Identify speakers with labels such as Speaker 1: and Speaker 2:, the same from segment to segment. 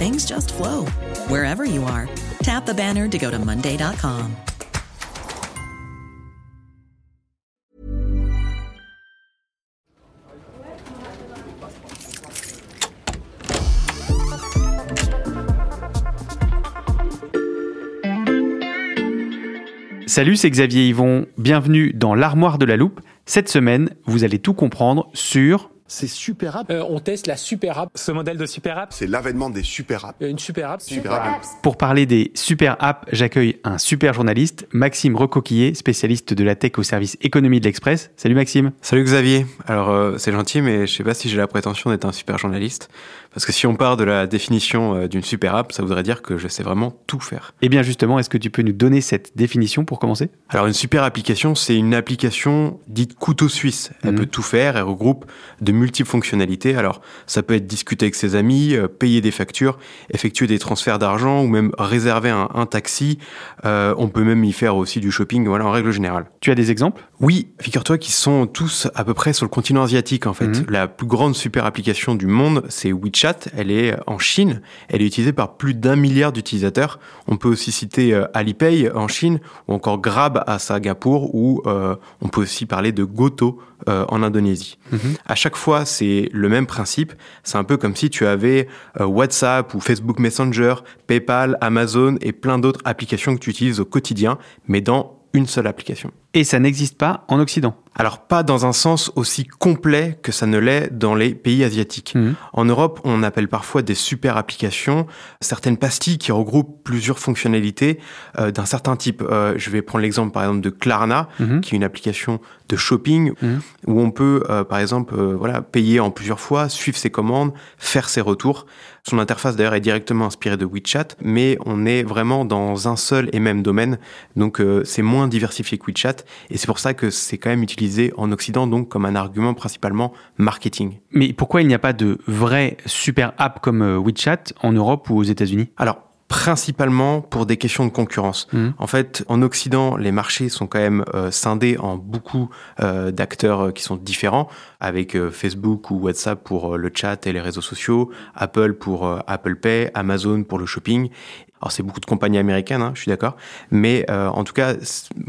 Speaker 1: things just flow wherever you are. Tap the banner to go to Monday.com.
Speaker 2: Salut, c'est Xavier Yvon. Bienvenue dans l'armoire de la loupe. Cette semaine, vous allez tout comprendre sur
Speaker 3: C'est super app.
Speaker 4: Euh, on teste la super app. Ce modèle de super app,
Speaker 5: C'est l'avènement des super apps.
Speaker 4: une super app.
Speaker 5: Super app.
Speaker 2: Pour parler des super apps, j'accueille un super journaliste, Maxime Recoquillé, spécialiste de la tech au service économie de l'Express. Salut Maxime.
Speaker 6: Salut Xavier. Alors euh, c'est gentil, mais je sais pas si j'ai la prétention d'être un super journaliste, parce que si on part de la définition euh, d'une super app, ça voudrait dire que je sais vraiment tout faire.
Speaker 2: Eh bien justement, est-ce que tu peux nous donner cette définition pour commencer?
Speaker 6: Alors une super application, c'est une application dite couteau suisse. Elle
Speaker 2: Mhm.
Speaker 6: peut tout faire, elle regroupe de multiples fonctionnalités. Alors ça peut être discuter avec ses amis, euh, payer des factures, effectuer des transferts d'argent ou même réserver un, un taxi. Euh, on peut même y faire aussi du shopping, voilà en règle générale.
Speaker 2: Tu as des exemples?
Speaker 6: Oui, figure-toi qu'ils sont tous à peu près sur le continent asiatique en fait.
Speaker 2: Mhm.
Speaker 6: La plus grande super application du monde, c'est WeChat. Elle est en Chine. Elle est utilisée par plus d'un milliard d'utilisateurs. On peut aussi citer euh, Alipay en Chine ou encore Grab à Singapour ou euh, on peut aussi parler de Goto euh, en Indonésie. À chaque fois, c'est le même principe. C'est un peu comme si tu avais euh, WhatsApp ou Facebook Messenger, PayPal, Amazon et plein d'autres applications que tu utilises au quotidien, mais dans une seule application.
Speaker 2: Et ça n'existe pas en Occident.
Speaker 6: Alors pas dans un sens aussi complet que ça ne l'est dans les pays asiatiques.
Speaker 2: Mhm.
Speaker 6: En Europe, on appelle parfois des super applications certaines pastilles qui regroupent plusieurs fonctionnalités euh, d'un certain type. Euh, je vais prendre l'exemple par exemple de Klarna,
Speaker 2: Mhm.
Speaker 6: qui est une application de shopping
Speaker 2: Mhm.
Speaker 6: où on peut euh, par exemple voilà payer en plusieurs fois, suivre ses commandes, faire ses retours. Son interface d'ailleurs est directement inspirée de WeChat, mais on est vraiment dans un seul et même domaine, donc c'est moins diversifié que WeChat et c'est pour ça que c'est quand même utilisé en Occident donc comme un argument principalement marketing.
Speaker 2: Mais pourquoi il n'y a pas de vraie super app comme euh, WeChat en Europe ou aux États-Unis?
Speaker 6: Alors principalement pour des questions de concurrence.
Speaker 2: Mhm.
Speaker 6: En fait, en Occident, les marchés sont quand même euh, scindés en beaucoup euh, d'acteurs euh, qui sont différents, avec Facebook ou WhatsApp pour le chat et les réseaux sociaux, Apple pour Apple Pay, Amazon pour le shopping. Alors c'est beaucoup de compagnies américaines, hein, je suis d'accord, mais euh, en tout cas,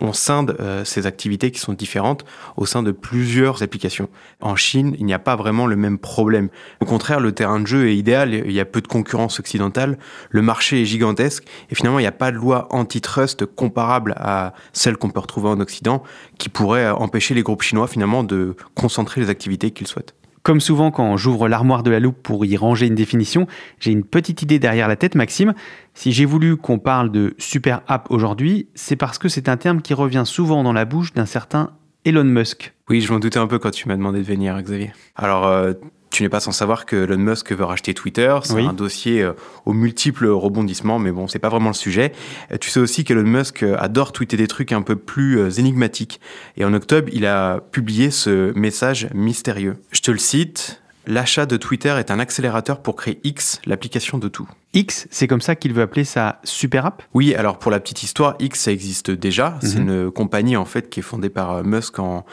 Speaker 6: on scinde euh, ces activités qui sont différentes au sein de plusieurs applications. En Chine, il n'y a pas vraiment le même problème. Au contraire, le terrain de jeu est idéal, il y a peu de concurrence occidentale, le marché est gigantesque, et finalement, il n'y a pas de loi antitrust comparable à celle qu'on peut retrouver en Occident, qui pourrait empêcher les groupes chinois finalement de concentrer les activités qu'ils souhaitent.
Speaker 2: Comme souvent quand j'ouvre l'armoire de la loupe pour y ranger une définition, j'ai une petite idée derrière la tête, Maxime. Si j'ai voulu qu'on parle de super app aujourd'hui, c'est parce que c'est un terme qui revient souvent dans la bouche d'un certain Elon Musk.
Speaker 6: Oui, je m'en doutais un peu quand tu m'as demandé de venir, Xavier. Alors, euh, tu n'es pas sans savoir que Elon Musk veut racheter Twitter. C'est
Speaker 2: Oui.
Speaker 6: un dossier euh, aux multiples rebondissements, mais bon, c'est pas vraiment le sujet. Euh, tu sais aussi qu'Elon Musk euh, adore tweeter des trucs un peu plus énigmatiques. Et en octobre, il a publié ce message mystérieux. Je te le cite. L'achat de Twitter est un accélérateur pour créer X, l'application de tout.
Speaker 2: X, c'est comme ça qu'il veut appeler sa super app?
Speaker 6: Oui, alors pour la petite histoire, X, ça existe déjà. C'est
Speaker 2: Mhm.
Speaker 6: une compagnie en fait qui est fondée par euh, Musk en,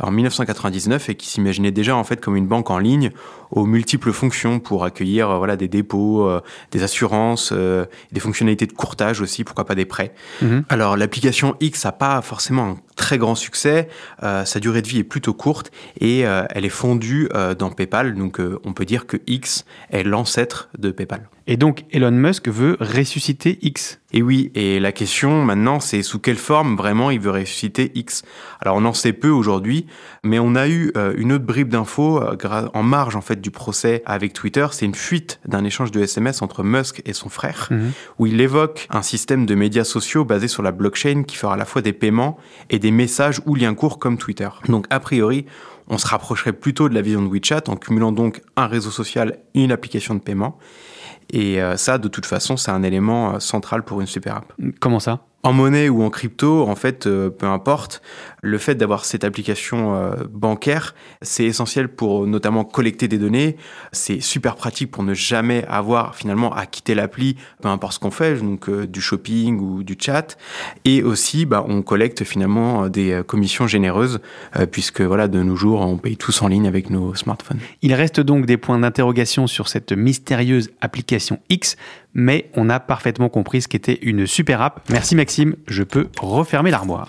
Speaker 6: en 1999 et qui s'imaginait déjà en fait comme une banque en ligne aux multiples fonctions pour accueillir euh, voilà des dépôts, euh, des assurances, euh, des fonctionnalités de courtage aussi, pourquoi pas des prêts.
Speaker 2: Mhm.
Speaker 6: Alors l'application X n'a pas forcément un très grand succès, euh, sa durée de vie est plutôt courte et euh, elle est fondue euh, dans PayPal, donc on peut dire que X est l'ancêtre de PayPal.
Speaker 2: Et donc Elon Musk veut ressusciter X.
Speaker 6: Et oui, et la question maintenant, c'est sous quelle forme vraiment il veut ressusciter X? Alors on en sait peu aujourd'hui, mais on a eu euh, une autre bribe d'infos euh, en marge en fait du procès avec Twitter. C'est une fuite d'un échange de SMS entre Musk et son frère,
Speaker 2: Mhm.
Speaker 6: où il évoque un système de médias sociaux basé sur la blockchain qui fera à la fois des paiements et des messages ou liens courts comme Twitter. Donc a priori, on se rapprocherait plutôt de la vision de WeChat en cumulant donc un réseau social et une application de paiement. Et euh, ça, de toute façon, c'est un élément euh, central pour une super app.
Speaker 2: Comment ça?
Speaker 6: En monnaie ou en crypto, en fait, euh, peu importe, le fait d'avoir cette application euh, bancaire, c'est essentiel pour notamment collecter des données. C'est super pratique pour ne jamais avoir finalement à quitter l'appli, peu importe ce qu'on fait, donc euh, du shopping ou du chat. Et aussi, bah, on collecte finalement des euh, commissions généreuses, puisque voilà, de nos jours, on paye tous en ligne avec nos smartphones.
Speaker 2: Il reste donc des points d'interrogation sur cette mystérieuse application X, mais on a parfaitement compris ce qu'était une super app. Merci Maxime, je peux refermer l'armoire.